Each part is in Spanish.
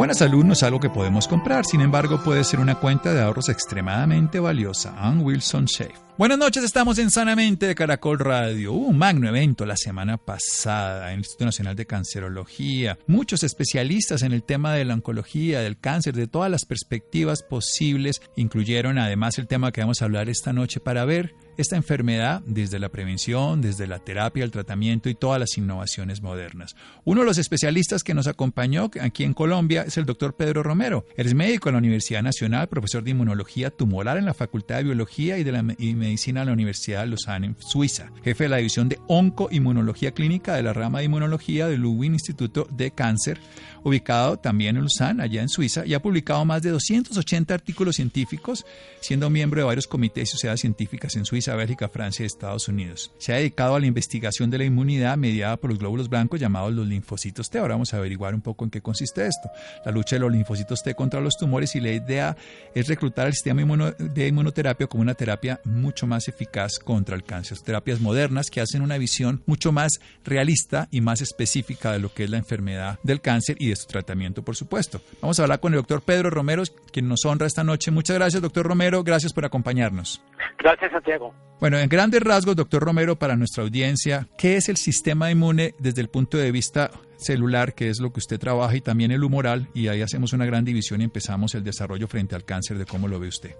Buena salud no es algo que podemos comprar, sin embargo puede ser una cuenta de ahorros extremadamente valiosa. Ann Wilson Shafe. Buenas noches, estamos en Sanamente de Caracol Radio. Hubo un magno evento la semana pasada en el Instituto Nacional de Cancerología. Muchos especialistas en el tema de la oncología, del cáncer, de todas las perspectivas posibles, incluyeron además el tema que vamos a hablar esta noche para ver esta enfermedad desde la prevención, desde la terapia, el tratamiento y todas las innovaciones modernas. Uno de los especialistas que nos acompañó aquí en Colombia es el doctor Pedro Romero. Él es médico en la Universidad Nacional, profesor de inmunología tumoral en la Facultad de Biología y de la y Medicina de la Universidad de Lausanne, en Suiza. Jefe de la división de oncoinmunología clínica de la rama de inmunología del Lubin Instituto de Cáncer, ubicado también en Lausanne, allá en Suiza, y ha publicado más de 280 artículos científicos, siendo miembro de varios comités y sociedades científicas en Suiza, Bélgica, Francia y Estados Unidos. Se ha dedicado a la investigación de la inmunidad mediada por los glóbulos blancos llamados los linfocitos T. Ahora vamos a averiguar un poco en qué consiste esto. La lucha de los linfocitos T contra los tumores y la idea es reclutar el sistema de inmunoterapia como una terapia mucho más eficaz contra el cáncer. Terapias modernas que hacen una visión mucho más realista y más específica de lo que es la enfermedad del cáncer y de su tratamiento, por supuesto. Vamos a hablar con el doctor Pedro Romero, quien nos honra esta noche. Muchas gracias, doctor Romero. Gracias por acompañarnos. Gracias, Santiago. Bueno, en grandes rasgos, doctor Romero, para nuestra audiencia, ¿qué es el sistema inmune desde el punto de vista celular, que es lo que usted trabaja, y también el humoral? Y ahí hacemos una gran división y empezamos el desarrollo frente al cáncer, de cómo lo ve usted.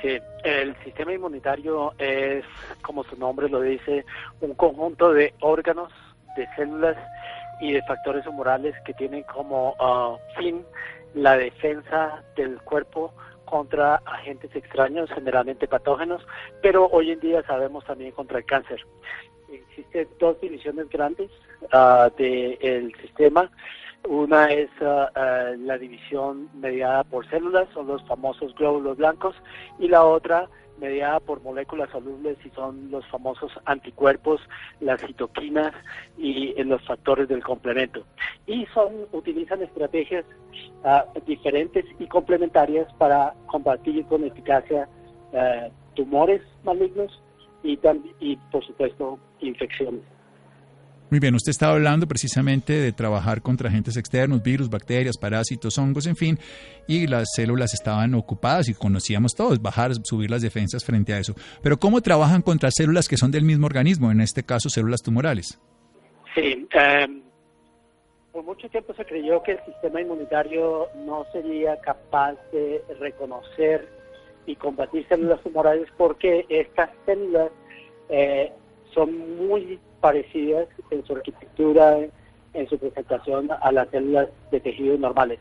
Sí, el sistema inmunitario es, como su nombre lo dice, un conjunto de órganos, de células y de factores humorales que tienen como uh, fin la defensa del cuerpo contra agentes extraños, generalmente patógenos, pero hoy en día sabemos también contra el cáncer. Existen dos divisiones grandes uh, del sistema. Una es uh, la división mediada por células, son los famosos glóbulos blancos, y la otra mediada por moléculas solubles y son los famosos anticuerpos, las citoquinas y eh, los factores del complemento. Y son utilizan estrategias uh, diferentes y complementarias para combatir con eficacia uh, tumores malignos y, y, por supuesto, infecciones. Muy bien, usted estaba hablando precisamente de trabajar contra agentes externos, virus, bacterias, parásitos, hongos, en fin, y las células estaban ocupadas y conocíamos todos, bajar, subir las defensas frente a eso. Pero ¿cómo trabajan contra células que son del mismo organismo, en este caso células tumorales? Sí, eh, por mucho tiempo se creyó que el sistema inmunitario no sería capaz de reconocer y combatir células tumorales porque estas células eh, son muy parecidas en su arquitectura, en su presentación a las células de tejidos normales.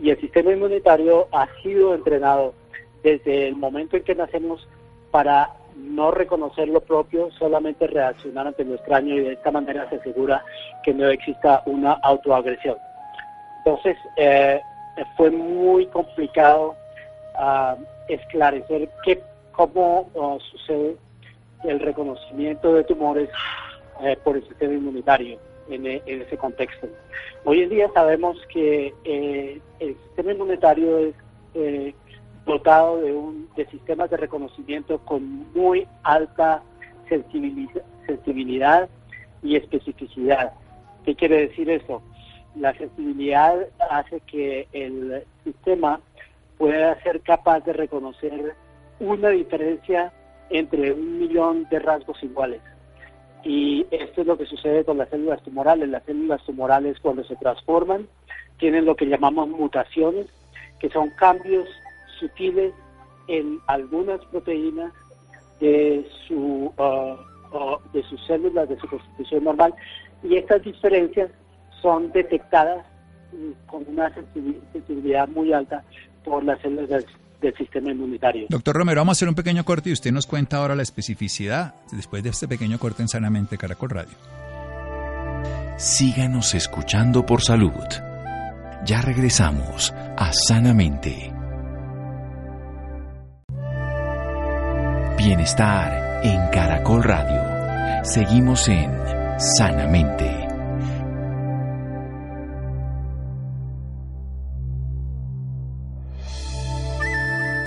Y el sistema inmunitario ha sido entrenado desde el momento en que nacemos para no reconocer lo propio, solamente reaccionar ante lo extraño y de esta manera se asegura que no exista una autoagresión. Entonces, eh, fue muy complicado uh, esclarecer qué, cómo uh, sucede el reconocimiento de tumores eh, por el sistema inmunitario en, e- en ese contexto. Hoy en día sabemos que eh, el sistema inmunitario es eh, dotado de, un, de sistemas de reconocimiento con muy alta sensibilidad y especificidad. ¿Qué quiere decir eso? La sensibilidad hace que el sistema pueda ser capaz de reconocer una diferencia entre un millón de rasgos iguales. Y esto es lo que sucede con las células tumorales. Las células tumorales cuando se transforman tienen lo que llamamos mutaciones, que son cambios sutiles en algunas proteínas de su uh, uh, de sus células de su constitución normal y estas diferencias son detectadas mm, con una sensibil- sensibilidad muy alta por las células del, sistema inmunitario. Doctor Romero, vamos a hacer un pequeño corte y usted nos cuenta ahora la especificidad después de este pequeño corte en Sanamente Caracol Radio. Síganos escuchando por salud. Ya regresamos a Sanamente. Bienestar en Caracol Radio. Seguimos en Sanamente.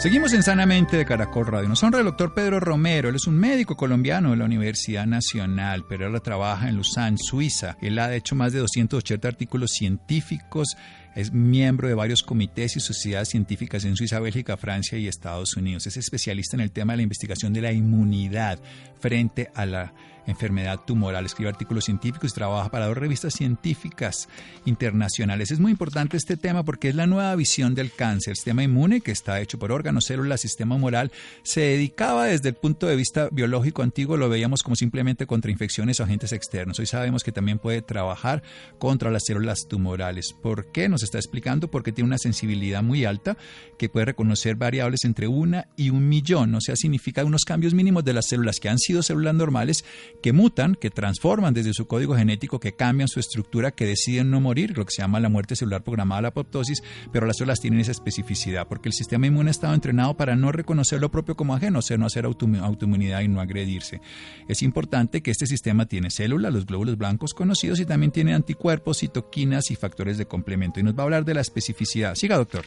Seguimos en Sanamente de Caracol Radio. Nos honra el doctor Pedro Romero. Él es un médico colombiano de la Universidad Nacional, pero él trabaja en Lausanne, Suiza. Él ha hecho más de 280 artículos científicos. Es miembro de varios comités y sociedades científicas en Suiza, Bélgica, Francia y Estados Unidos. Es especialista en el tema de la investigación de la inmunidad frente a la enfermedad tumoral. Escribe artículos científicos y trabaja para dos revistas científicas internacionales. Es muy importante este tema porque es la nueva visión del cáncer. El sistema inmune, que está hecho por órganos, células, sistema moral, se dedicaba desde el punto de vista biológico antiguo, lo veíamos como simplemente contra infecciones o agentes externos. Hoy sabemos que también puede trabajar contra las células tumorales. ¿Por qué? Nos está explicando porque tiene una sensibilidad muy alta que puede reconocer variables entre una y un millón. O sea, significa unos cambios mínimos de las células que han sido células normales que mutan, que transforman desde su código genético, que cambian su estructura, que deciden no morir, lo que se llama la muerte celular programada, la apoptosis, pero las células tienen esa especificidad, porque el sistema inmune ha estado entrenado para no reconocer lo propio como ajeno, o sea, no hacer autoinmunidad y no agredirse. Es importante que este sistema tiene células, los glóbulos blancos conocidos, y también tiene anticuerpos, citoquinas y factores de complemento. Y nos va a hablar de la especificidad. Siga, doctor.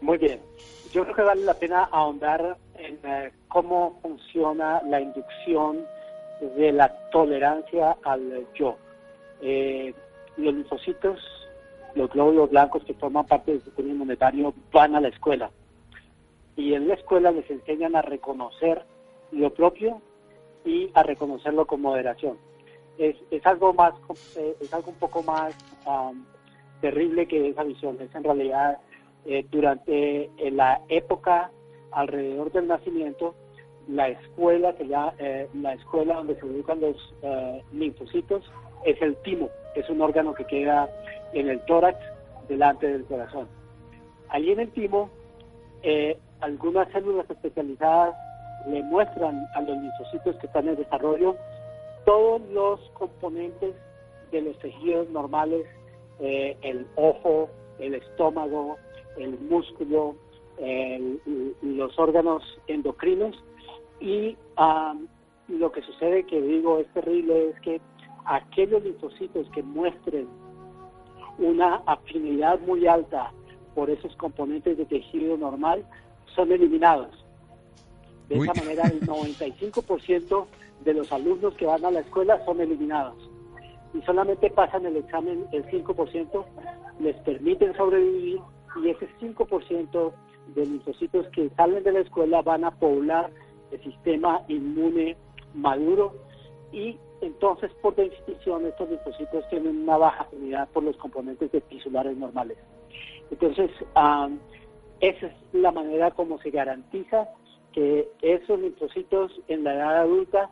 Muy bien. Yo creo que vale la pena ahondar en eh, cómo funciona la inducción de la tolerancia al yo. Eh, los linfocitos, los glóbulos blancos que forman parte del sistema inmunitario van a la escuela y en la escuela les enseñan a reconocer lo propio y a reconocerlo con moderación. Es, es algo más, eh, es algo un poco más am, terrible que esa visión. Es en realidad eh, durante eh, la época alrededor del nacimiento, la escuela que ya eh, la escuela donde se educan los eh, linfocitos es el timo, es un órgano que queda en el tórax delante del corazón. Allí en el timo, eh, algunas células especializadas le muestran a los linfocitos que están en desarrollo todos los componentes de los tejidos normales, eh, el ojo, el estómago, el músculo, el- los órganos endocrinos y am, lo que sucede que digo es terrible es que aquellos linfocitos que muestren una afinidad muy alta por esos componentes de tejido normal son eliminados. De Uy. esa manera, el 95% de los alumnos que van a la escuela son eliminados. Y solamente pasan el examen el 5%, les permiten sobrevivir y ese 5% de linfocitos que salen de la escuela van a poblar el sistema inmune maduro y entonces por definición estos linfocitos tienen una baja afinidad por los componentes tisulares normales. Entonces, am, esa es la manera como se garantiza que esos linfocitos en la edad adulta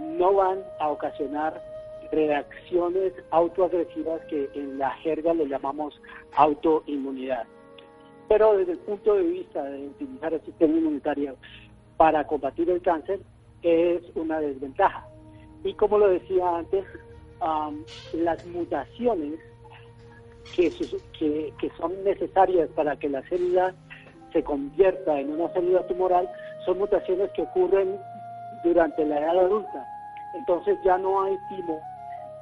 no van a ocasionar reacciones autoagresivas que en la jerga le llamamos autoinmunidad. Pero desde el punto de vista de utilizar el sistema inmunitario para combatir el cáncer es una desventaja. Y como lo decía antes, am, las mutaciones que, que, que son necesarias para que la célula se convierta en una célula tumoral son mutaciones que ocurren durante la edad adulta. Entonces ya no hay timo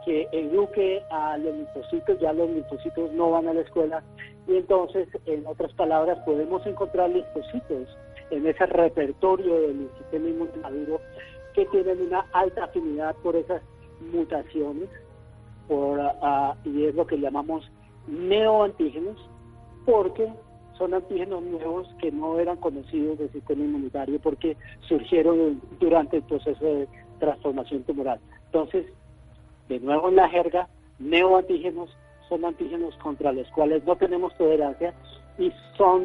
que eduque a los linfocitos, ya los linfocitos no van a la escuela y entonces, en otras palabras, podemos encontrar linfocitos en ese repertorio del sistema inmunitario que tienen una alta afinidad por esas mutaciones por, ah, y es lo que llamamos neoantígenos porque son antígenos nuevos que no eran conocidos del sistema inmunitario porque surgieron durante el proceso de transformación tumoral. Entonces, de nuevo en la jerga, neoantígenos son antígenos contra los cuales no tenemos tolerancia y son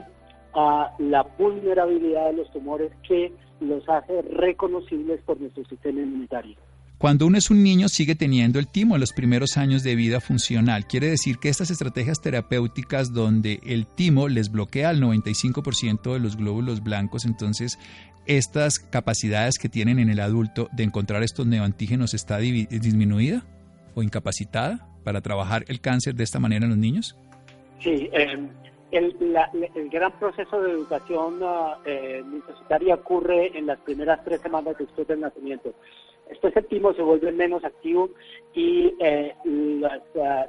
uh, la vulnerabilidad de los tumores que los hace reconocibles por nuestro sistema inmunitario. Cuando uno es un niño sigue teniendo el timo en los primeros años de vida funcional. Quiere decir que estas estrategias terapéuticas donde el timo les bloquea al 95% de los glóbulos blancos, entonces estas capacidades que tienen en el adulto de encontrar estos neoantígenos está disminuida o incapacitada para trabajar el cáncer de esta manera en los niños? Sí, eh, el, el, gran proceso de educación uh, eh, ocurre en las primeras tres semanas después del nacimiento. Después el timo se vuelve menos activo y eh, uh,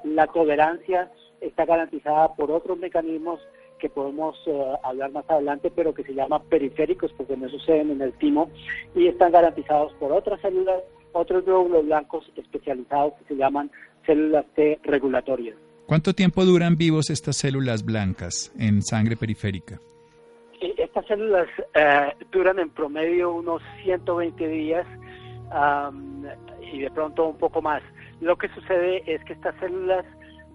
la tolerancia está garantizada por otros mecanismos que podemos uh, hablar más adelante, pero que se llaman periféricos porque no suceden en el timo y están garantizados por otras células, otros glóbulos blancos especializados que se llaman células T regulatorias. ¿Cuánto tiempo duran vivos estas células blancas en sangre periférica? Estas células eh, duran en promedio unos 120 días y de pronto un poco más. Lo que sucede es que estas células,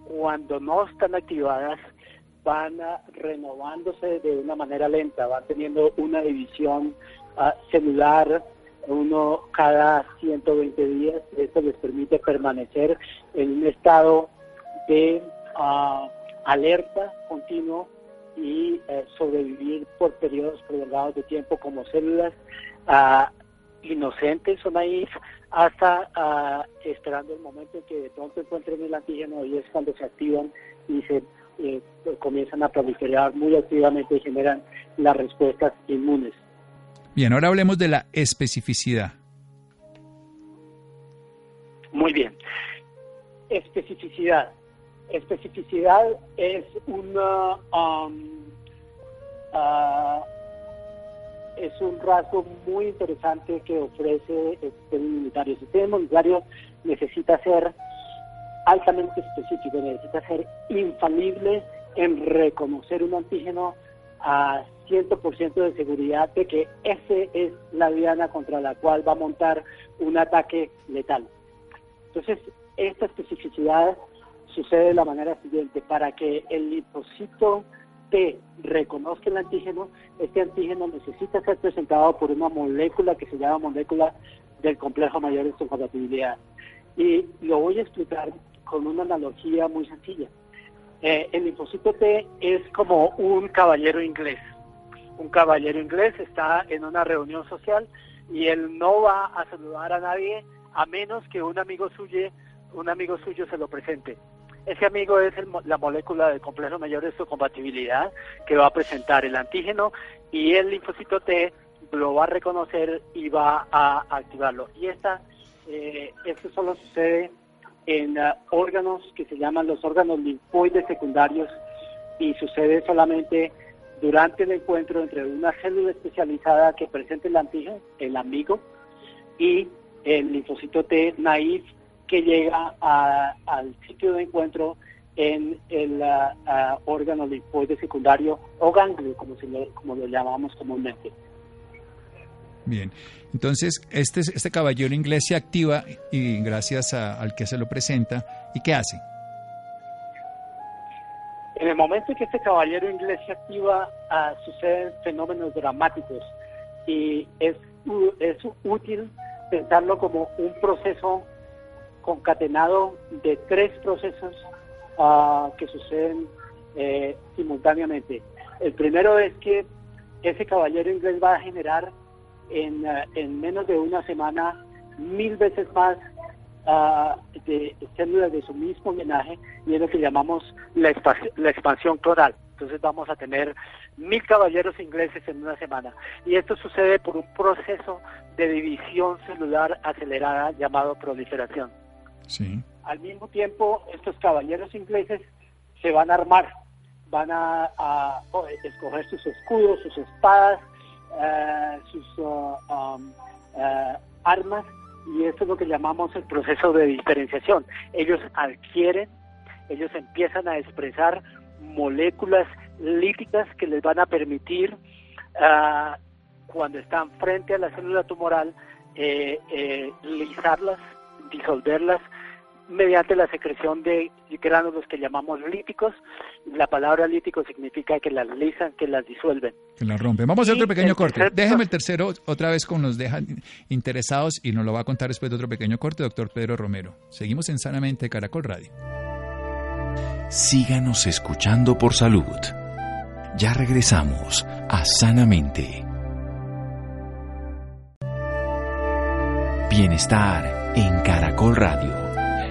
cuando no están activadas, van renovándose de una manera lenta, van teniendo una división ah, celular uno cada 120 días. Esto les permite permanecer en un estado de uh, alerta continuo y eh, sobrevivir por periodos prolongados de tiempo como células uh, inocentes son ahí hasta uh, esperando el momento en que de pronto encuentren el antígeno y es cuando se activan y se eh, comienzan a proliferar muy activamente y generan las respuestas inmunes. Bien, ahora hablemos de la especificidad. Muy bien. Especificidad especificidad es una um, uh, es un rasgo muy interesante que ofrece sistema inmunitario. El sistema inmunitario necesita ser altamente específico, necesita ser infalible en reconocer un antígeno a 100% de seguridad de que ese es la diana contra la cual va a montar un ataque letal. Entonces, esta especificidad sucede de la manera siguiente, para que el linfocito T reconozca el antígeno, este antígeno necesita ser presentado por una molécula que se llama molécula del complejo mayor de histocompatibilidad. Y lo voy a explicar con una analogía muy sencilla. Eh, el linfocito T es como un caballero inglés. Un caballero inglés está en una reunión social y él no va a saludar a nadie a menos que un amigo suyo, un amigo suyo se lo presente. Ese amigo es la molécula del complejo mayor de su compatibilidad que va a presentar el antígeno y el linfocito T lo va a reconocer y va a activarlo. Y esta, eh, esto solo sucede en uh, órganos que se llaman los órganos linfoides secundarios y sucede solamente durante el encuentro entre una célula especializada que presente el antígeno, el amigo, y el linfocito T naif que llega al sitio de encuentro en el órgano linfoide secundario o ganglio, como, lo, como lo llamamos comúnmente. Bien, entonces este, este caballero inglés se activa y gracias al que se lo presenta, ¿y qué hace? En el momento en que este caballero inglés se activa, uh, suceden fenómenos dramáticos y es, es útil pensarlo como un proceso concatenado de tres procesos uh, que suceden eh, simultáneamente. El primero es que ese caballero inglés va a generar en, uh, en menos de una semana mil veces más uh, de células de su mismo homenaje y es lo que llamamos la, la expansión clonal. Entonces vamos a tener mil caballeros ingleses en una semana. Y esto sucede por un proceso de división celular acelerada llamado proliferación. Sí. Al mismo tiempo, estos caballeros ingleses se van a armar, van a, escoger sus escudos, sus espadas, eh, sus uh, um, armas, y esto es lo que llamamos el proceso de diferenciación. Ellos adquieren, ellos empiezan a expresar moléculas líticas que les van a permitir, ah, cuando están frente a la célula tumoral, eh, eh, lisarlas, disolverlas mediante la secreción de gránulos que llamamos líticos. La palabra lítico significa que las lisan, que las disuelven. Que la rompen. Vamos a hacer otro pequeño corte. tercer Déjeme el tercero otra vez con los dejan interesados y nos lo va a contar después de otro pequeño corte, doctor Pedro Romero. Seguimos en Sanamente Caracol Radio. Síganos escuchando por salud. Ya regresamos a Sanamente. Bienestar en Caracol Radio.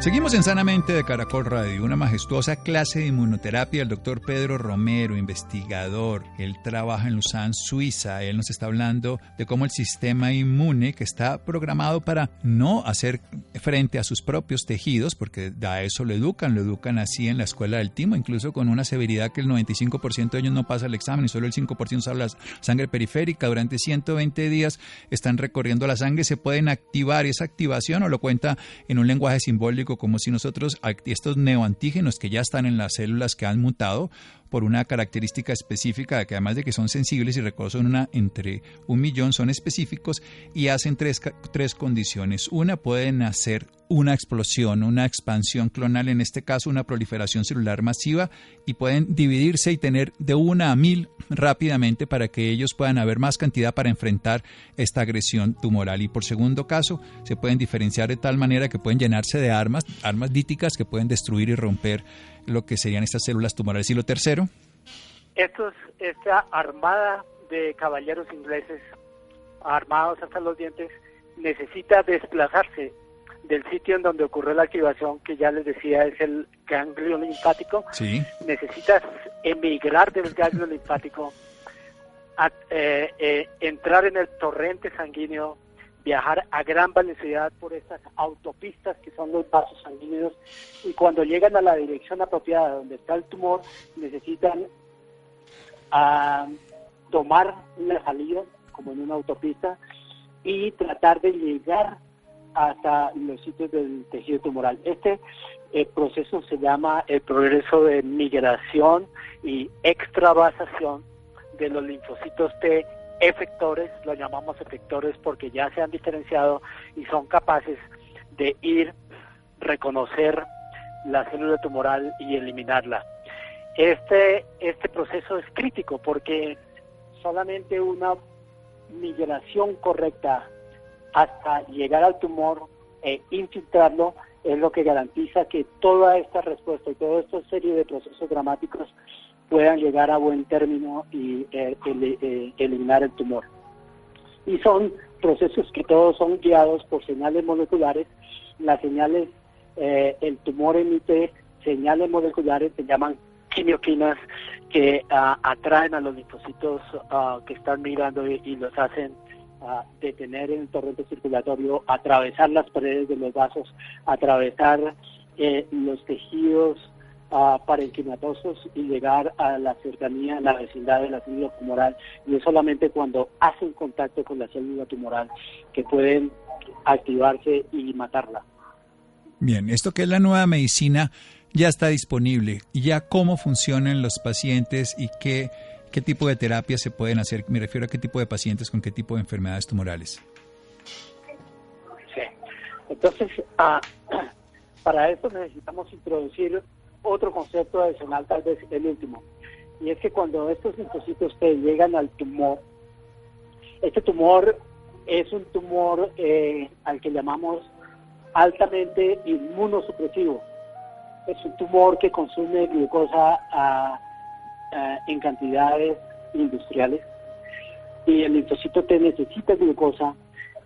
Seguimos en Sanamente de Caracol Radio, una majestuosa clase de inmunoterapia del doctor Pedro Romero, investigador. Él trabaja en Lausanne, Suiza. Él nos está hablando de cómo el sistema inmune, que está programado para no hacer frente a sus propios tejidos, porque a eso lo educan, lo educan así en la escuela del timo, incluso con una severidad que el 95% de ellos no pasa el examen y solo el 5% usa la sangre periférica. Durante 120 días están recorriendo la sangre, se pueden activar esa activación o lo cuenta en un lenguaje simbólico como si nosotros estos neoantígenos que ya están en las células que han mutado por una característica específica que además de que son sensibles y reconocen una entre un millón son específicos y hacen tres, tres condiciones. Una pueden hacer una explosión, una expansión clonal, en este caso una proliferación celular masiva y pueden dividirse y tener de una a mil rápidamente para que ellos puedan haber más cantidad para enfrentar esta agresión tumoral. Y por segundo caso, se pueden diferenciar de tal manera que pueden llenarse de armas, armas líticas que pueden destruir y romper lo que serían estas células tumorales. Y lo tercero, Estos, esta armada de caballeros ingleses, armados hasta los dientes, necesita desplazarse del sitio en donde ocurrió la activación, que ya les decía es el ganglio linfático, sí, necesitas emigrar del ganglio linfático, a- eh, eh, entrar en el torrente sanguíneo, viajar a gran velocidad por estas autopistas que son los vasos sanguíneos y cuando llegan a la dirección apropiada donde está el tumor necesitan ah, tomar la salida como en una autopista y tratar de llegar hasta los sitios del tejido tumoral. Este eh, proceso se llama el progreso de migración y extravasación de los linfocitos T efectores, lo llamamos efectores porque ya se han diferenciado y son capaces de ir, reconocer la célula tumoral y eliminarla. Este, este proceso es crítico porque solamente una migración correcta hasta llegar al tumor e infiltrarlo es lo que garantiza que toda esta respuesta y toda esta serie de procesos dramáticos puedan llegar a buen término y eh, el- eh, eliminar el tumor. Y son procesos que todos son guiados por señales moleculares. Las señales, eh, el tumor emite señales moleculares, se llaman quimioquinas, que ah, atraen a los linfocitos ah, que están mirando y, y los hacen ah, detener en el torrente circulatorio, atravesar las paredes de los vasos, atravesar eh, los tejidos ah, parenquimatosos y llegar a la cercanía, a la vecindad de la célula tumoral. Y es solamente cuando hacen contacto con la célula tumoral que pueden activarse y matarla. Bien, esto que es la nueva medicina ya está disponible. ¿Y ya cómo funcionan los pacientes y qué, qué tipo de terapias se pueden hacer? Me refiero a qué tipo de pacientes con qué tipo de enfermedades tumorales. Sí. Entonces, ah, para esto necesitamos introducir otro concepto adicional, tal vez el último. Y es que cuando estos linfocitos T llegan al tumor, este tumor es un tumor eh, al que llamamos altamente inmunosupresivo. Es un tumor que consume glucosa ah, ah, en cantidades industriales y el linfocito T necesita glucosa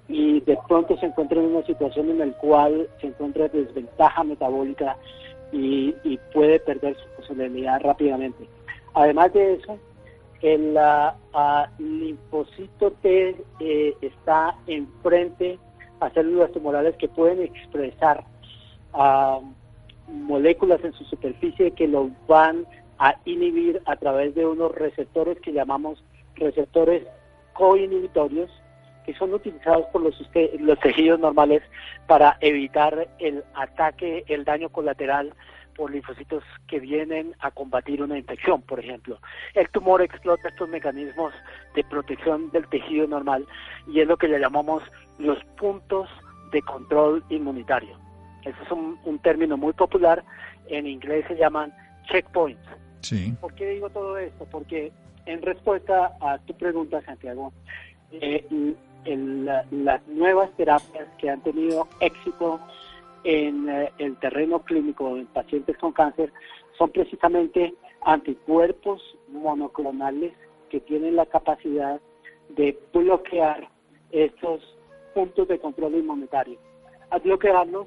y de pronto se encuentra en una situación en la cual se encuentra desventaja metabólica y, y puede perder su posibilidad rápidamente. Además de eso, el ah, linfocito T eh, está enfrente a células tumorales que pueden expresar ah, moléculas en su superficie que lo van a inhibir a través de unos receptores que llamamos receptores coinhibitorios que son utilizados por los, los tejidos normales para evitar el ataque, el daño colateral por linfocitos que vienen a combatir una infección, por ejemplo. El tumor explota estos mecanismos de protección del tejido normal y es lo que le llamamos los puntos de control inmunitario. Ese es un término muy popular, en inglés se llaman checkpoints. ¿Por qué digo todo esto? Porque en respuesta a tu pregunta, Santiago, eh, el- la- las nuevas terapias que han tenido éxito en eh, el terreno clínico en pacientes con cáncer son precisamente anticuerpos monoclonales que tienen la capacidad de bloquear estos puntos de control inmunitario. Al bloquearlos,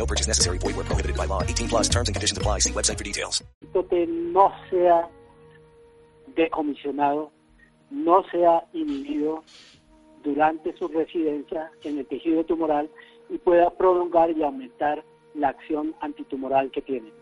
No purchase necessary. Void where prohibited by law. 18 plus terms and conditions apply. See website for details. no sea decomisionado, no sea inhibido durante su residencia en el tejido tumoral y pueda prolongar y aumentar la acción antitumoral que tiene.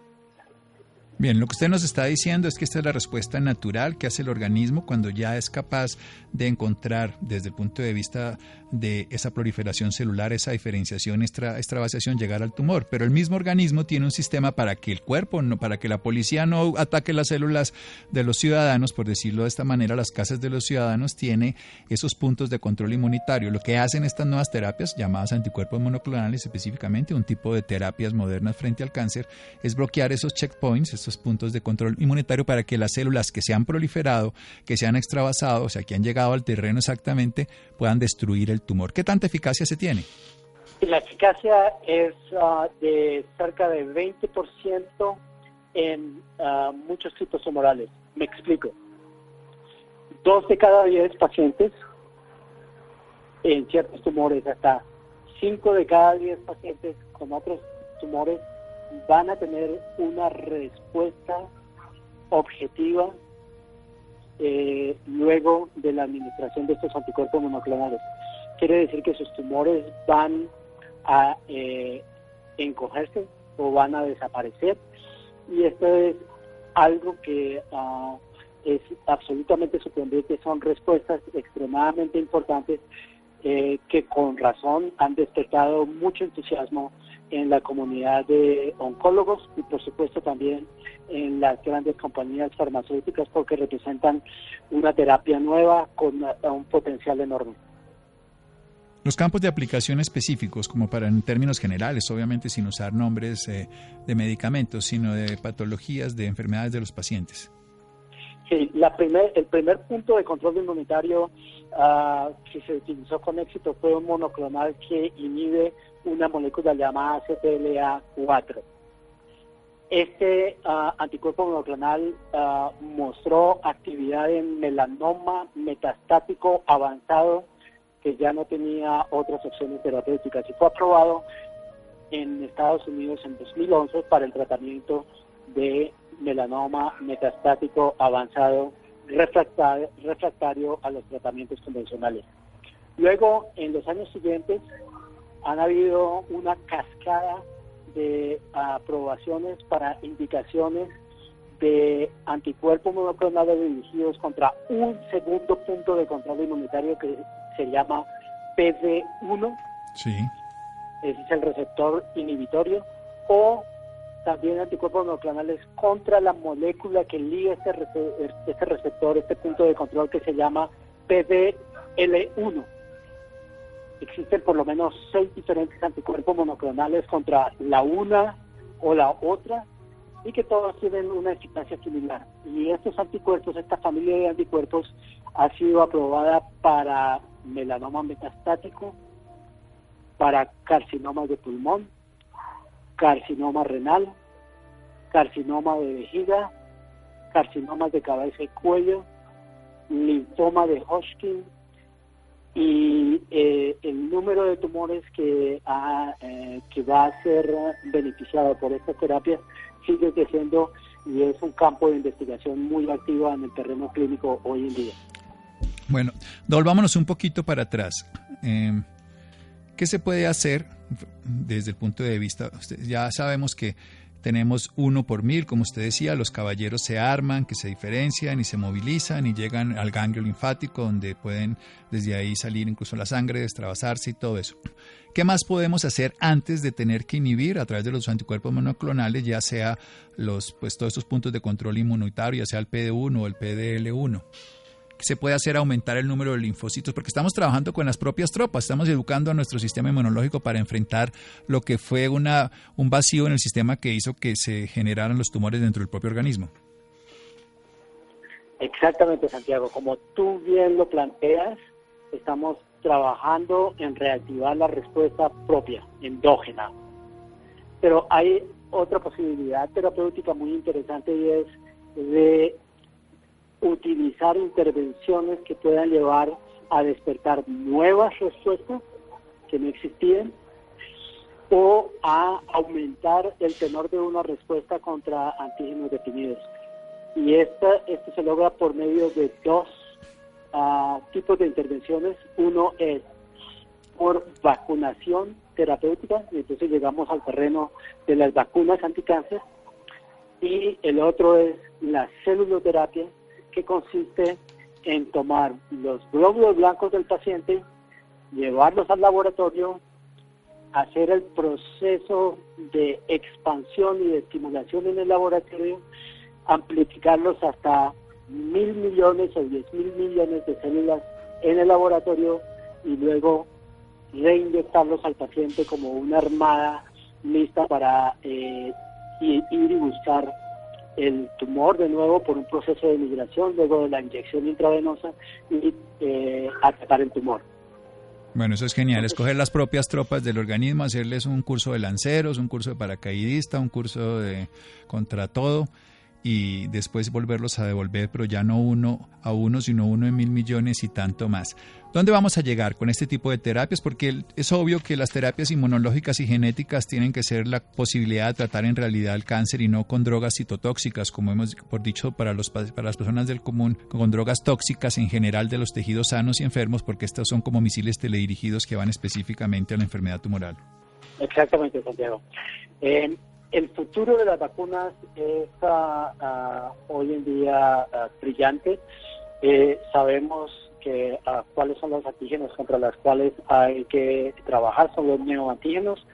Bien, lo que usted nos está diciendo es que esta es la respuesta natural que hace el organismo cuando ya es capaz de encontrar desde el punto de vista de esa proliferación celular, esa diferenciación, extra, extravasación, llegar al tumor. Pero el mismo organismo tiene un sistema para que el cuerpo, no, para que la policía no ataque las células de los ciudadanos, por decirlo de esta manera, las casas de los ciudadanos tiene esos puntos de control inmunitario. Lo que hacen estas nuevas terapias, llamadas anticuerpos monoclonales, específicamente un tipo de terapias modernas frente al cáncer, es bloquear esos checkpoints, esos puntos de control inmunitario para que las células que se han proliferado, que se han extravasado, o sea, que han llegado al terreno exactamente, puedan destruir el tumor. ¿Qué tanta eficacia se tiene? La eficacia es ah, de cerca de 20% en ah, muchos tipos tumorales. Me explico. Dos de cada diez pacientes en ciertos tumores, hasta cinco de cada diez pacientes con otros tumores van a tener una respuesta objetiva eh, luego de la administración de estos anticuerpos monoclonales. Quiere decir que sus tumores van a eh, encogerse o van a desaparecer y esto es algo que ah, es absolutamente sorprendente, son respuestas extremadamente importantes eh, que con razón han despertado mucho entusiasmo en la comunidad de oncólogos y por supuesto también en las grandes compañías farmacéuticas porque representan una terapia nueva con un potencial enorme. Los campos de aplicación específicos, como para en términos generales, obviamente sin usar nombres eh, de medicamentos, sino de patologías, de enfermedades de los pacientes. Sí, la primer, el primer punto de control inmunitario ah, que se utilizó con éxito fue un monoclonal que inhibe una molécula llamada CTLA4. Este ah, anticuerpo monoclonal ah, mostró actividad en melanoma metastático avanzado que ya no tenía otras opciones terapéuticas y fue aprobado en Estados Unidos en 2011 para el tratamiento de melanoma metastático avanzado refractario, refractario a los tratamientos convencionales. Luego, en los años siguientes, han habido una cascada de aprobaciones para indicaciones de anticuerpos monoclonales dirigidos contra un segundo punto de control inmunitario que se llama PD1, Sí. ese es el receptor inhibitorio, o también anticuerpos monoclonales contra la molécula que liga este, este receptor, este punto de control que se llama PDL1. Existen por lo menos seis diferentes anticuerpos monoclonales contra la una o la otra y que todos tienen una eficacia similar. Y estos anticuerpos, esta familia de anticuerpos, ha sido aprobada para melanoma metastático, para carcinoma de pulmón, carcinoma renal, carcinoma de vejiga, carcinomas de cabeza y cuello, linfoma de Hodgkin y eh, el número de tumores que, eh, que va a ser beneficiado por esta terapia sigue creciendo y es un campo de investigación muy activo en el terreno clínico hoy en día. Bueno, volvámonos un poquito para atrás. Eh, ¿Qué se puede hacer desde el punto de vista? Ya sabemos que tenemos uno por mil, como usted decía, los caballeros se arman, que se diferencian y se movilizan y llegan al ganglio linfático donde pueden desde ahí salir incluso la sangre, destrabasarse y todo eso. ¿Qué más podemos hacer antes de tener que inhibir a través de los anticuerpos monoclonales, ya sea los, pues, todos estos puntos de control inmunitario, ya sea el PD1 o el PDL1? Se puede hacer aumentar el número de linfocitos, porque estamos trabajando con las propias tropas, estamos educando a nuestro sistema inmunológico para enfrentar lo que fue una, un vacío en el sistema que hizo que se generaran los tumores dentro del propio organismo. Exactamente, Santiago. Como tú bien lo planteas, estamos trabajando en reactivar la respuesta propia, endógena. Pero hay otra posibilidad terapéutica muy interesante y es de utilizar intervenciones que puedan llevar a despertar nuevas respuestas que no existían o a aumentar el tenor de una respuesta contra antígenos definidos. Y esta, esto se logra por medio de dos ah, tipos de intervenciones. Uno es por vacunación terapéutica, y entonces llegamos al terreno de las vacunas anticáncer, y el otro es la celuloterapia, que consiste en tomar los glóbulos blancos del paciente, llevarlos al laboratorio, hacer el proceso de expansión y de estimulación en el laboratorio, amplificarlos hasta mil millones o diez mil millones de células en el laboratorio y luego reinyectarlos al paciente como una armada lista para eh, ir y buscar el tumor de nuevo por un proceso de migración, luego de la inyección intravenosa y eh, atacar el tumor. Bueno, eso es genial, escoger las propias tropas del organismo, hacerles un curso de lanceros, un curso de paracaidista, un curso de contra todo y después volverlos a devolver, pero ya no uno a uno, sino uno en mil millones y tanto más. ¿Dónde vamos a llegar con este tipo de terapias? Porque es obvio que las terapias inmunológicas y genéticas tienen que ser la posibilidad de tratar en realidad el cáncer y no con drogas citotóxicas, como hemos por dicho para, los, para las personas del común, con drogas tóxicas en general de los tejidos sanos y enfermos, porque estos son como misiles teledirigidos que van específicamente a la enfermedad tumoral. Exactamente, Santiago. Eh, el futuro de las vacunas es ah, ah, hoy en día ah, brillante. Eh, sabemos que cuáles son los antígenos contra los cuales hay que trabajar, son los neoantígenos.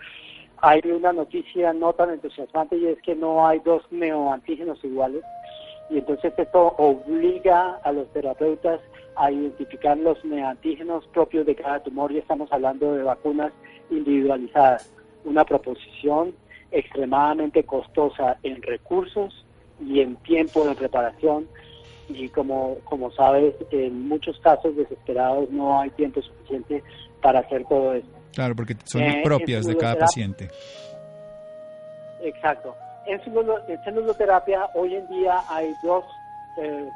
Hay una noticia no tan entusiasmante y es que no hay dos neoantígenos iguales. Y entonces esto obliga a los terapeutas a identificar los neoantígenos propios de cada tumor y estamos hablando de vacunas individualizadas. Una proposición extremadamente costosa en recursos y en tiempo de preparación y como, como sabes, en muchos casos desesperados no hay tiempo suficiente para hacer todo esto. Claro, porque son eh, propias de cada paciente. Exacto. En, celuloterapia hoy en día hay dos eh,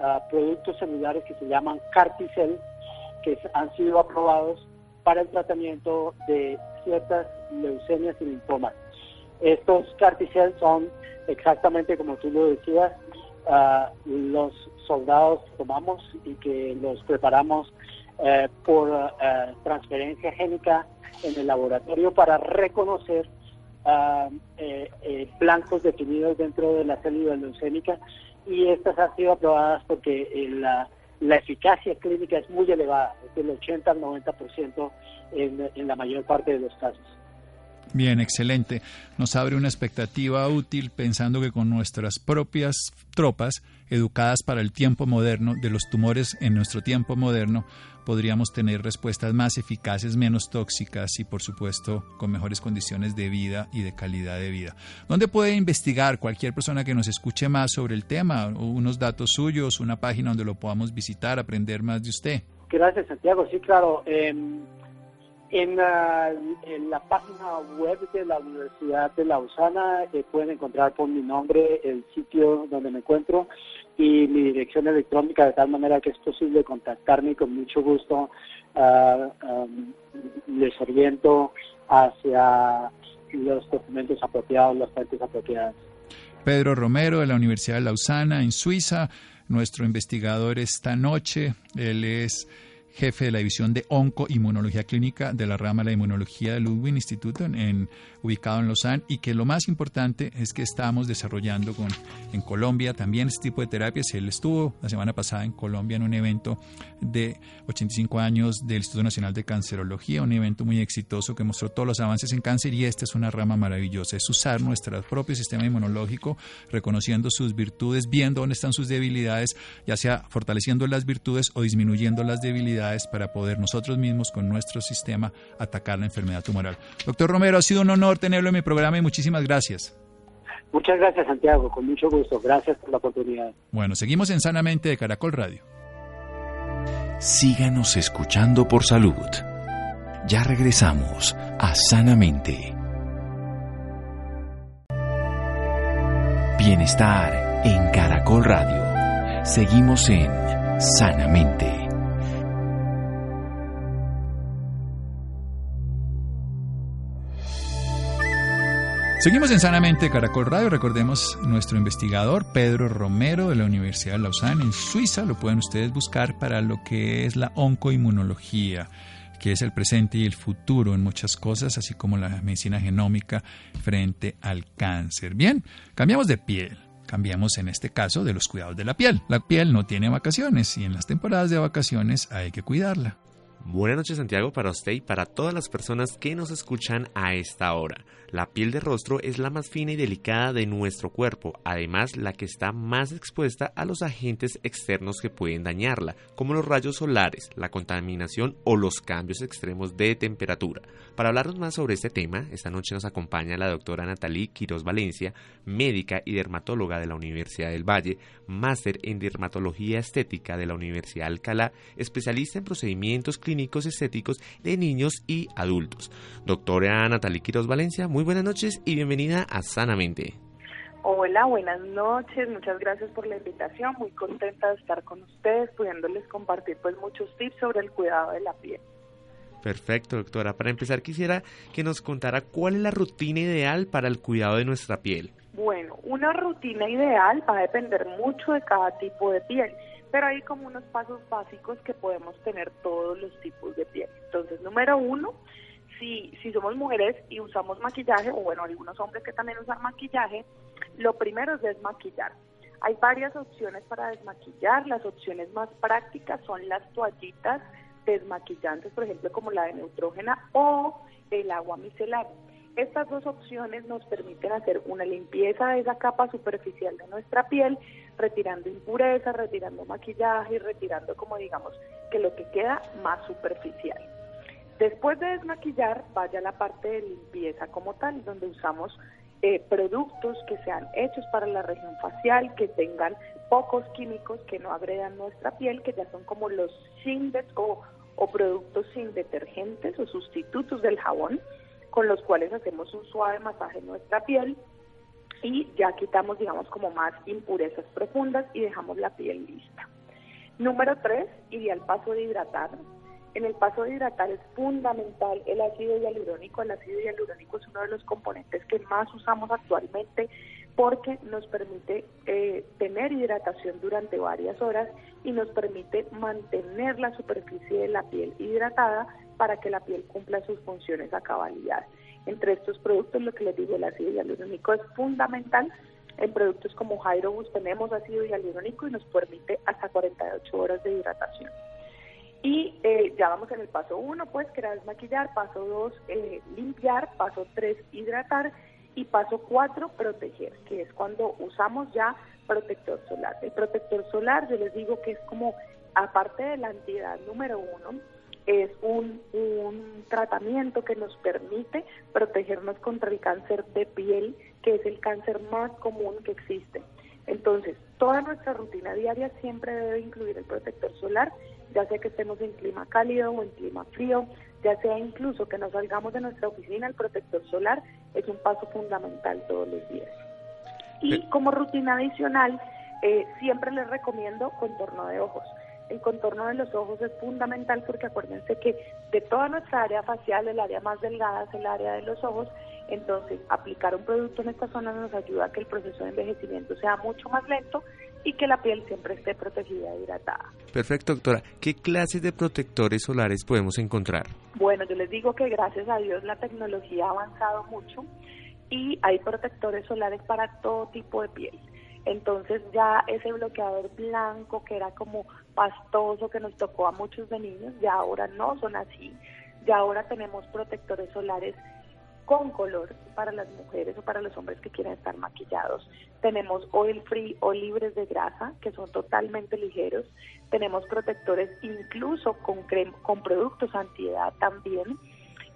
ah, productos celulares que se llaman Carticel, que han sido aprobados para el tratamiento de ciertas leucemias y linfomas. Estos carticel son exactamente como tú lo decías, uh, los soldados que tomamos y que los preparamos uh, por uh, transferencia génica en el laboratorio para reconocer eh, eh, blancos definidos dentro de la célula leucémica y estas han sido aprobadas porque la, la eficacia clínica es muy elevada, del 80 al 90% en, en la mayor parte de los casos. Bien, excelente. Nos abre una expectativa útil pensando que con nuestras propias tropas, educadas para el tiempo moderno, de los tumores en nuestro tiempo moderno, podríamos tener respuestas más eficaces, menos tóxicas y, por supuesto, con mejores condiciones de vida y de calidad de vida. ¿Dónde puede investigar cualquier persona que nos escuche más sobre el tema? Unos datos suyos, una página donde lo podamos visitar, aprender más de usted. Gracias, Santiago. Sí, claro. En, la, página web de la Universidad de Lausana eh, pueden encontrar por mi nombre el sitio donde me encuentro y mi dirección electrónica de tal manera que es posible contactarme y con mucho gusto uh, les oriento hacia los documentos apropiados, las fuentes apropiadas. Pedro Romero de la Universidad de Lausana en Suiza, nuestro investigador esta noche, él es jefe de la división de oncoinmunología clínica de la rama de la inmunología del Ludwig Instituto, en, ubicado en Lausanne, y que lo más importante es que estamos desarrollando con, en Colombia también este tipo de terapias. Él estuvo la semana pasada en Colombia en un evento de 85 años del Instituto Nacional de Cancerología, un evento muy exitoso que mostró todos los avances en cáncer y esta es una rama maravillosa, es usar nuestro propio sistema inmunológico, reconociendo sus virtudes, viendo dónde están sus debilidades, ya sea fortaleciendo las virtudes o disminuyendo las debilidades para poder nosotros mismos con nuestro sistema atacar la enfermedad tumoral. Doctor Romero, ha sido un honor tenerlo en mi programa y muchísimas gracias. Muchas gracias, Santiago, con mucho gusto. Gracias por la oportunidad. Bueno, seguimos en Sanamente de Caracol Radio. Síganos escuchando por salud. Ya regresamos a Sanamente. Bienestar en Caracol Radio. Seguimos en Sanamente. Seguimos en Sanamente Caracol Radio. Recordemos nuestro investigador Pedro Romero de la Universidad de Lausanne en Suiza. Lo pueden ustedes buscar para lo que es la oncoinmunología, que es el presente y el futuro en muchas cosas, así como la medicina genómica frente al cáncer. Bien, cambiamos de piel. Cambiamos en este caso de los cuidados de la piel. La piel no tiene vacaciones y en las temporadas de vacaciones hay que cuidarla. Buenas noches Santiago para usted y para todas las personas que nos escuchan a esta hora. La piel de rostro es la más fina y delicada de nuestro cuerpo, además la que está más expuesta a los agentes externos que pueden dañarla, como los rayos solares, la contaminación o los cambios extremos de temperatura. Para hablarnos más sobre este tema, esta noche nos acompaña la doctora Natalie Quiroz Valencia, médica y dermatóloga de la Universidad del Valle, máster en dermatología estética de la Universidad Alcalá, especialista en procedimientos clínicos estéticos de niños y adultos. Doctora Natalie Quiroz Valencia, muy buenas noches y bienvenida a Sanamente. Hola, buenas noches, muchas gracias por la invitación, muy contenta de estar con ustedes, pudiéndoles compartir pues muchos tips sobre el cuidado de la piel. Perfecto, doctora. Para empezar, quisiera que nos contara cuál es la rutina ideal para el cuidado de nuestra piel. Bueno, una rutina ideal va a depender mucho de cada tipo de piel, pero hay como unos pasos básicos que podemos tener todos los tipos de piel. Entonces, número uno, si, si somos mujeres y usamos maquillaje, o bueno, algunos hombres que también usan maquillaje, lo primero es desmaquillar. Hay varias opciones para desmaquillar. Las opciones más prácticas son las toallitas desmaquillantes, por ejemplo, como la de Neutrógena o el agua micelar. Estas dos opciones nos permiten hacer una limpieza de esa capa superficial de nuestra piel, retirando impurezas, retirando maquillaje y retirando, como digamos, que lo que queda más superficial. Después de desmaquillar, vaya la parte de limpieza como tal, donde usamos eh, productos que sean hechos para la región facial, que tengan pocos químicos que no agredan nuestra piel, que ya son como los sin o, o productos sin detergentes o sustitutos del jabón, con los cuales hacemos un suave masaje en nuestra piel y ya quitamos, digamos, como más impurezas profundas y dejamos la piel lista. Número tres, ideal paso de hidratar. En el paso de hidratar es fundamental el ácido hialurónico. El ácido hialurónico es uno de los componentes que más usamos actualmente porque nos permite eh, tener hidratación durante varias horas y nos permite mantener la superficie de la piel hidratada para que la piel cumpla sus funciones a cabalidad. Entre estos productos, lo que les digo, el ácido hialurónico es fundamental. En productos como Hydrobus tenemos ácido hialurónico y nos permite hasta 48 horas de hidratación. Y eh, ya vamos en el paso uno, pues, que era desmaquillar, paso dos, eh, limpiar, paso tres, hidratar y paso cuatro, proteger, que es cuando usamos ya protector solar. El protector solar, yo les digo que es como, aparte de la entidad número uno, es un, un tratamiento que nos permite protegernos contra el cáncer de piel, que es el cáncer más común que existe. Entonces, toda nuestra rutina diaria siempre debe incluir el protector solar, ya sea que estemos en clima cálido o en clima frío, ya sea incluso que nos salgamos de nuestra oficina, el protector solar es un paso fundamental todos los días. Y como rutina adicional, eh, siempre les recomiendo contorno de ojos. El contorno de los ojos es fundamental porque acuérdense que de toda nuestra área facial, el área más delgada es el área de los ojos, entonces aplicar un producto en esta zona nos ayuda a que el proceso de envejecimiento sea mucho más lento y que la piel siempre esté protegida e hidratada. Perfecto, doctora. ¿Qué clases de protectores solares podemos encontrar? Bueno, yo les digo que gracias a Dios la tecnología ha avanzado mucho y hay protectores solares para todo tipo de piel. Entonces ya ese bloqueador blanco que era como pastoso que nos tocó a muchos de niños, ya ahora no son así. Ya ahora tenemos protectores solares con color para las mujeres o para los hombres que quieren estar maquillados. Tenemos oil free o libres de grasa, que son totalmente ligeros. Tenemos protectores incluso con, con productos antiedad también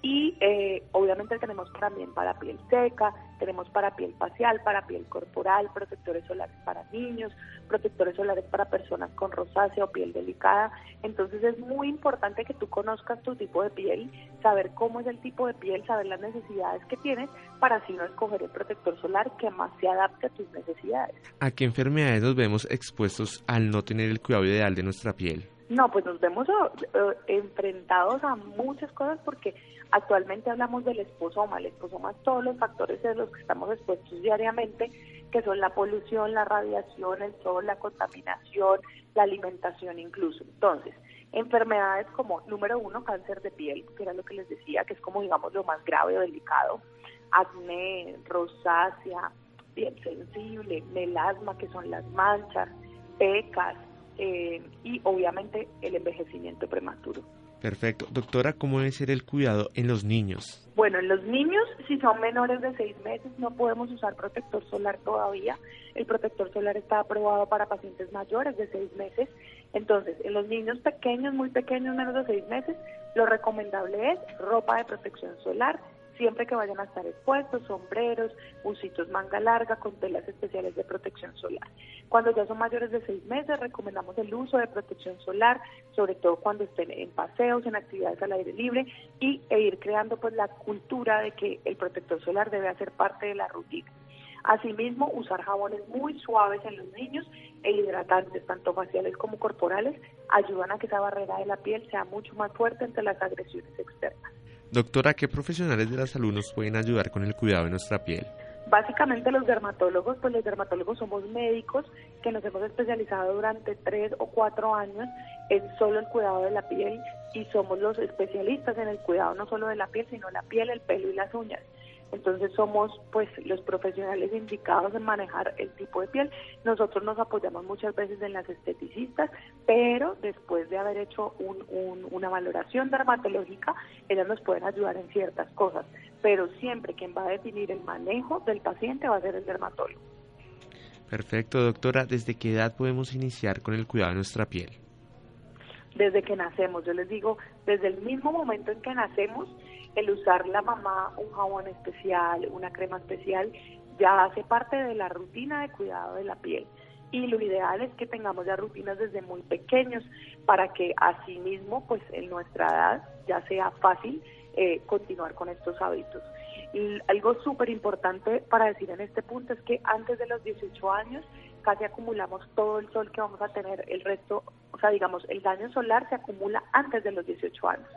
y eh, obviamente tenemos también para piel seca, tenemos para piel facial, para piel corporal, protectores solares para niños, protectores solares para personas con rosácea o piel delicada. Entonces es muy importante que tú conozcas tu tipo de piel, saber cómo es el tipo de piel, saber las necesidades que tienes para así no escoger el protector solar que más se adapte a tus necesidades. ¿A qué enfermedades nos vemos expuestos al no tener el cuidado ideal de nuestra piel? No, pues nos vemos eh, enfrentados a muchas cosas porque actualmente hablamos del esposoma. El esposoma es todos los factores de los que estamos expuestos diariamente, que son la polución, la radiación, el sol, la contaminación, la alimentación incluso. Entonces, enfermedades como, número uno, cáncer de piel, que era lo que les decía, que es como, digamos, lo más grave o delicado, acné, rosácea, piel sensible, melasma, que son las manchas, pecas, eh, y obviamente el envejecimiento prematuro. Perfecto. Doctora, ¿cómo debe ser el cuidado en los niños? Bueno, en los niños, si son menores de seis meses, no podemos usar protector solar todavía. El protector solar está aprobado para pacientes mayores de seis meses. Entonces, en los niños pequeños, muy pequeños, menos de seis meses, lo recomendable es ropa de protección solar, siempre que vayan a estar expuestos, sombreros, bucitos manga larga con telas especiales de protección solar. Cuando ya son mayores de seis meses, recomendamos el uso de protección solar, sobre todo cuando estén en paseos, en actividades al aire libre y e ir creando pues la cultura de que el protector solar debe hacer parte de la rutina. Asimismo, usar jabones muy suaves en los niños e hidratantes, tanto faciales como corporales, ayudan a que esa barrera de la piel sea mucho más fuerte ante las agresiones externas. Doctora, ¿qué profesionales de la salud nos pueden ayudar con el cuidado de nuestra piel? Básicamente los dermatólogos, pues los dermatólogos somos médicos que nos hemos especializado durante tres o cuatro años en solo el cuidado de la piel y somos los especialistas en el cuidado no solo de la piel, sino la piel, el pelo y las uñas. Entonces somos pues los profesionales indicados en manejar el tipo de piel. Nosotros nos apoyamos muchas veces en las esteticistas, pero después de haber hecho una valoración dermatológica, ellas nos pueden ayudar en ciertas cosas. Pero siempre quien va a definir el manejo del paciente va a ser el dermatólogo. Perfecto, doctora. ¿Desde qué edad podemos iniciar con el cuidado de nuestra piel? Desde que nacemos, yo les digo, desde el mismo momento en que nacemos, el usar la mamá un jabón especial, una crema especial, ya hace parte de la rutina de cuidado de la piel. Y lo ideal es que tengamos ya rutinas desde muy pequeños para que así mismo, pues en nuestra edad, ya sea fácil eh, continuar con estos hábitos. Y algo súper importante para decir en este punto es que antes de los 18 años casi acumulamos todo el sol que vamos a tener, el resto, o sea, digamos, el daño solar se acumula antes de los 18 años.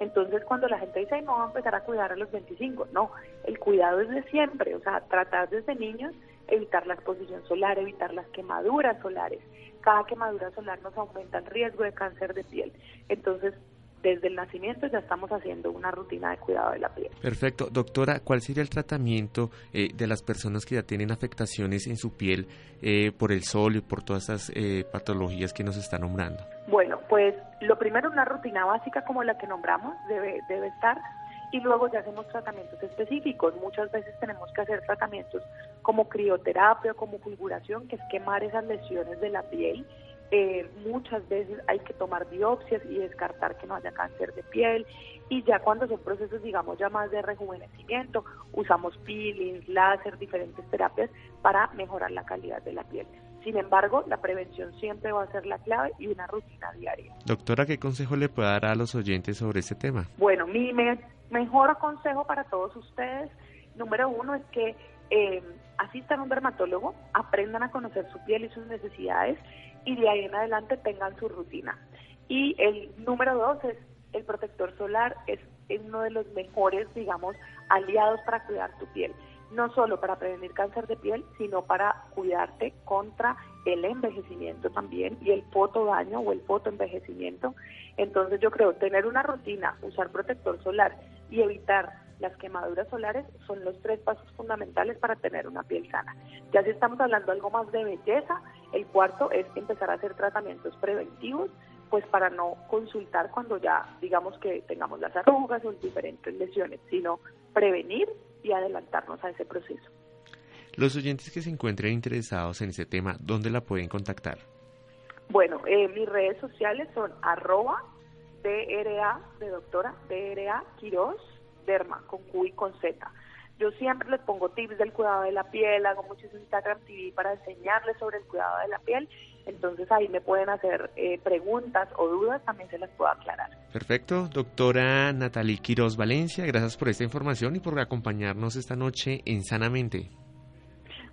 Entonces, cuando la gente dice, no, va a empezar a cuidar a los 25, no, el cuidado es de siempre, o sea, tratar desde niños, evitar la exposición solar, evitar las quemaduras solares. Cada quemadura solar nos aumenta el riesgo de cáncer de piel. Entonces, desde el nacimiento ya estamos haciendo una rutina de cuidado de la piel. Perfecto. Doctora, ¿cuál sería el tratamiento eh, de las personas que ya tienen afectaciones en su piel eh, por el sol y por todas esas eh, patologías que nos está nombrando? Bueno, pues lo primero, una rutina básica como la que nombramos debe, debe estar y luego ya hacemos tratamientos específicos. Muchas veces tenemos que hacer tratamientos como crioterapia como fulguración, que es quemar esas lesiones de la piel. Eh, muchas veces hay que tomar biopsias y descartar que no haya cáncer de piel y ya cuando son procesos digamos ya más de rejuvenecimiento usamos peelings, láser, diferentes terapias para mejorar la calidad de la piel. Sin embargo, la prevención siempre va a ser la clave y una rutina diaria. Doctora, ¿qué consejo le puede dar a los oyentes sobre este tema? Bueno, mi mejor consejo para todos ustedes, número uno, es que eh, asistan a un dermatólogo, aprendan a conocer su piel y sus necesidades y de ahí en adelante tengan su rutina. Y el número dos es el protector solar, es uno de los mejores, digamos, aliados para cuidar tu piel no solo para prevenir cáncer de piel, sino para cuidarte contra el envejecimiento también y el fotodaño o el fotoenvejecimiento. Entonces yo creo tener una rutina, usar protector solar y evitar las quemaduras solares son los tres pasos fundamentales para tener una piel sana. Ya si estamos hablando algo más de belleza, el cuarto es empezar a hacer tratamientos preventivos, pues para no consultar cuando ya digamos que tengamos las arrugas o diferentes lesiones, sino prevenir y adelantarnos a ese proceso. Los oyentes que se encuentren interesados en ese tema, ¿dónde la pueden contactar? Bueno, eh, mis redes sociales son arroba DRA de doctora, DRA Quiroz, Derma, con Q y con Z. Yo siempre les pongo tips del cuidado de la piel, hago muchos Instagram TV para enseñarles sobre el cuidado de la piel entonces ahí me pueden hacer eh, preguntas o dudas, también se las puedo aclarar. Perfecto, doctora Natalie Quiroz Valencia, gracias por esta información y por acompañarnos esta noche en Sanamente.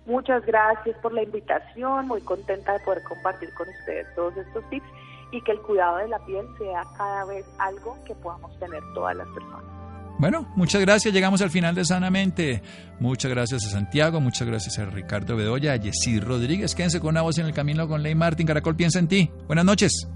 Muchas gracias por la invitación, muy contenta de poder compartir con ustedes todos estos tips y que el cuidado de la piel sea cada vez algo que podamos tener todas las personas. Bueno, muchas gracias. Llegamos al final de Sanamente. Muchas gracias a Santiago, muchas gracias a Ricardo Bedoya, a Yesid Rodríguez. Quédense con una voz en el camino con Ley Martín. Caracol piensa en ti. Buenas noches.